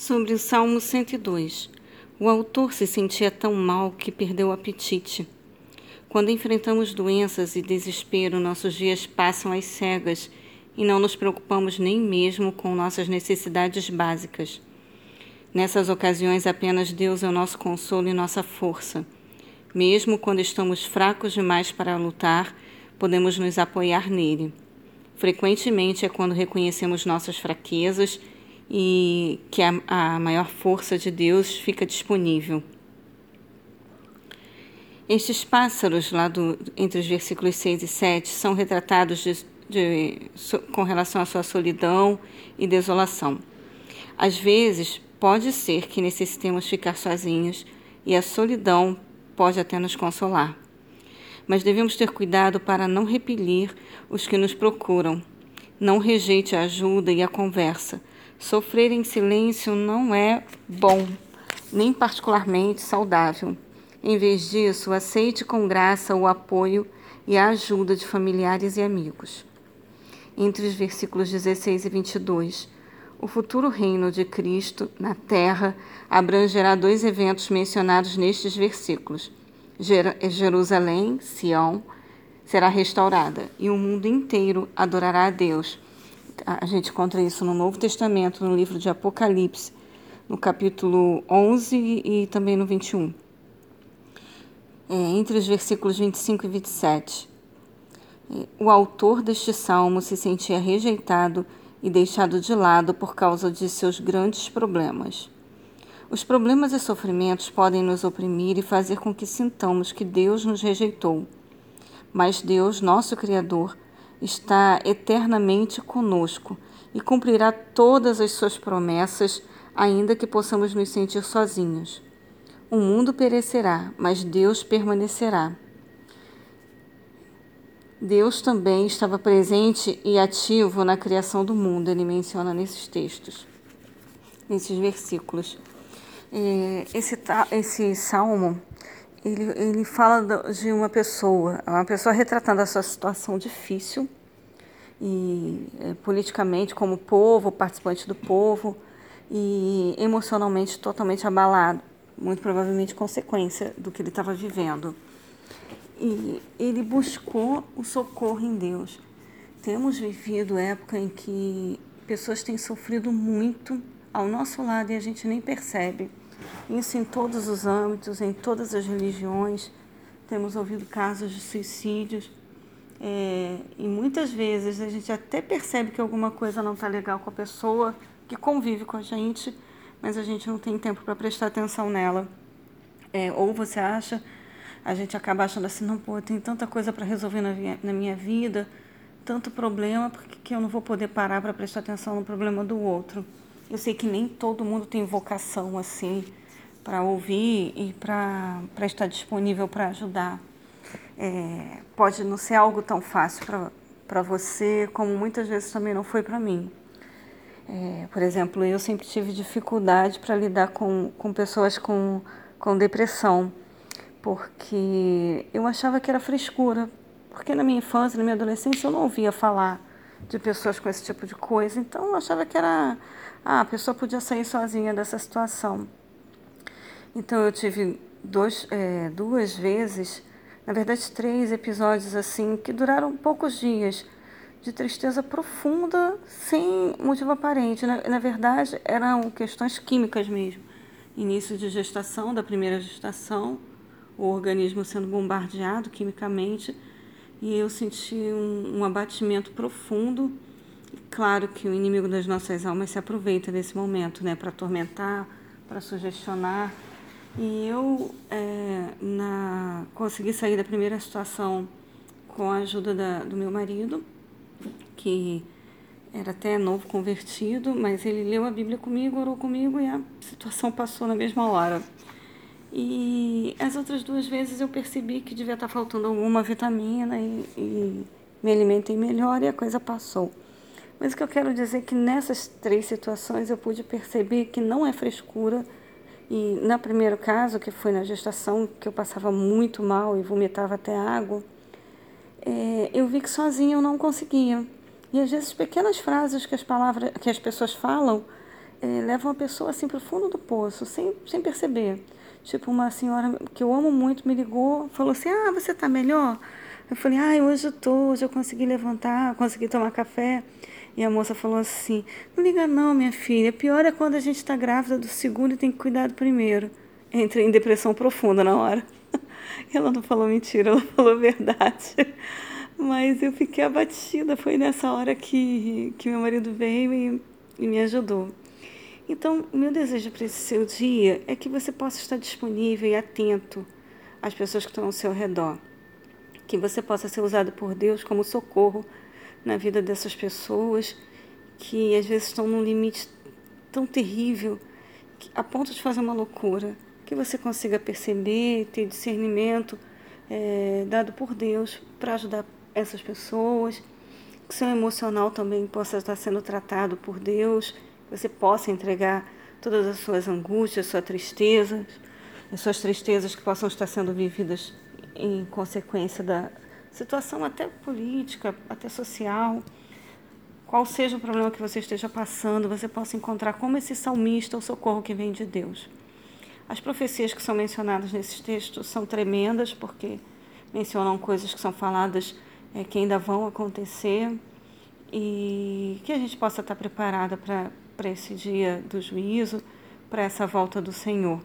Sobre o Salmo 102. O autor se sentia tão mal que perdeu o apetite. Quando enfrentamos doenças e desespero, nossos dias passam às cegas e não nos preocupamos nem mesmo com nossas necessidades básicas. Nessas ocasiões, apenas Deus é o nosso consolo e nossa força. Mesmo quando estamos fracos demais para lutar, podemos nos apoiar nele. Frequentemente é quando reconhecemos nossas fraquezas e que a, a maior força de Deus fica disponível. Estes pássaros, lá do, entre os versículos 6 e 7, são retratados de, de, com relação à sua solidão e desolação. Às vezes, pode ser que necessitemos ficar sozinhos e a solidão pode até nos consolar. Mas devemos ter cuidado para não repelir os que nos procuram. Não rejeite a ajuda e a conversa, Sofrer em silêncio não é bom, nem particularmente saudável. Em vez disso, aceite com graça o apoio e a ajuda de familiares e amigos. Entre os versículos 16 e 22, o futuro reino de Cristo na terra abrangerá dois eventos mencionados nestes versículos. Jerusalém, Sião, será restaurada e o mundo inteiro adorará a Deus a gente encontra isso no Novo Testamento, no livro de Apocalipse, no capítulo 11 e também no 21. É, entre os versículos 25 e 27. É, o autor deste salmo se sentia rejeitado e deixado de lado por causa de seus grandes problemas. Os problemas e sofrimentos podem nos oprimir e fazer com que sintamos que Deus nos rejeitou. Mas Deus, nosso Criador, está eternamente conosco e cumprirá todas as suas promessas, ainda que possamos nos sentir sozinhos. O mundo perecerá, mas Deus permanecerá. Deus também estava presente e ativo na criação do mundo, ele menciona nesses textos, nesses versículos. É, esse, esse salmo ele, ele fala de uma pessoa, uma pessoa retratando a sua situação difícil e é, politicamente como povo, participante do povo e emocionalmente totalmente abalado, muito provavelmente consequência do que ele estava vivendo. E ele buscou o socorro em Deus. Temos vivido época em que pessoas têm sofrido muito ao nosso lado e a gente nem percebe. Isso em todos os âmbitos, em todas as religiões. Temos ouvido casos de suicídios. É, e muitas vezes a gente até percebe que alguma coisa não está legal com a pessoa que convive com a gente, mas a gente não tem tempo para prestar atenção nela. É, ou você acha, a gente acaba achando assim, não, pô, tem tanta coisa para resolver na, na minha vida, tanto problema, porque que eu não vou poder parar para prestar atenção no problema do outro. Eu sei que nem todo mundo tem vocação assim para ouvir e para estar disponível para ajudar. É, pode não ser algo tão fácil para você, como muitas vezes também não foi para mim. É, por exemplo, eu sempre tive dificuldade para lidar com, com pessoas com, com depressão, porque eu achava que era frescura. Porque na minha infância, na minha adolescência, eu não ouvia falar de pessoas com esse tipo de coisa. Então eu achava que era ah, a pessoa podia sair sozinha dessa situação. Então eu tive dois, é, duas vezes, na verdade três episódios assim que duraram poucos dias de tristeza profunda sem motivo aparente. Na, na verdade eram questões químicas mesmo. Início de gestação, da primeira gestação, o organismo sendo bombardeado quimicamente e eu senti um, um abatimento profundo. Claro que o inimigo das nossas almas se aproveita desse momento, né, para atormentar, para sugestionar. E eu é, na, consegui sair da primeira situação com a ajuda da, do meu marido, que era até novo convertido, mas ele leu a Bíblia comigo, orou comigo e a situação passou na mesma hora. E as outras duas vezes eu percebi que devia estar faltando alguma vitamina e, e me alimentei melhor e a coisa passou. Mas o que eu quero dizer é que nessas três situações eu pude perceber que não é frescura. E no primeiro caso, que foi na gestação, que eu passava muito mal e vomitava até água, é, eu vi que sozinha eu não conseguia. E às vezes pequenas frases que as palavras, que as pessoas falam, é, leva uma pessoa assim para o fundo do poço, sem, sem perceber. Tipo, uma senhora que eu amo muito me ligou, falou assim: Ah, você está melhor? Eu falei: Ah, hoje eu tô, hoje eu consegui levantar, consegui tomar café. E a moça falou assim: Não liga, não, minha filha. Pior é quando a gente está grávida do segundo e tem que cuidar do primeiro. Entrei em depressão profunda na hora. Ela não falou mentira, ela falou verdade. Mas eu fiquei abatida. Foi nessa hora que, que meu marido veio e, e me ajudou. Então, meu desejo para esse seu dia é que você possa estar disponível e atento às pessoas que estão ao seu redor. Que você possa ser usado por Deus como socorro na vida dessas pessoas que às vezes estão num limite tão terrível a ponto de fazer uma loucura. Que você consiga perceber, ter discernimento é, dado por Deus para ajudar essas pessoas. Que seu emocional também possa estar sendo tratado por Deus você possa entregar todas as suas angústias, suas tristezas, as suas tristezas que possam estar sendo vividas em consequência da situação até política, até social, qual seja o problema que você esteja passando, você possa encontrar como esse salmista o socorro que vem de Deus. As profecias que são mencionadas nesses textos são tremendas porque mencionam coisas que são faladas é, que ainda vão acontecer e que a gente possa estar preparada para esse dia do juízo, para essa volta do Senhor.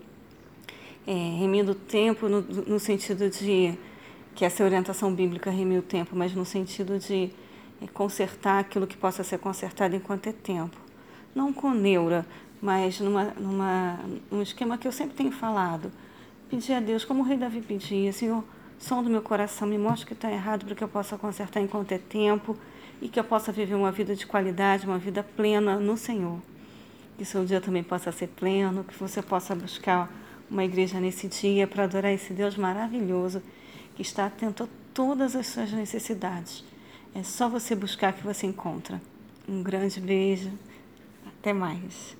É, remir o tempo no, no sentido de que essa orientação bíblica remir o tempo, mas no sentido de é, consertar aquilo que possa ser consertado enquanto é tempo. Não com neura, mas numa, numa, num esquema que eu sempre tenho falado. Pedir a Deus, como o rei Davi pedia, Senhor, som do meu coração, me mostre que está errado para que eu possa consertar enquanto é tempo e que eu possa viver uma vida de qualidade, uma vida plena no Senhor. Que seu dia também possa ser pleno, que você possa buscar uma igreja nesse dia para adorar esse Deus maravilhoso que está atento a todas as suas necessidades. É só você buscar que você encontra. Um grande beijo. Até mais.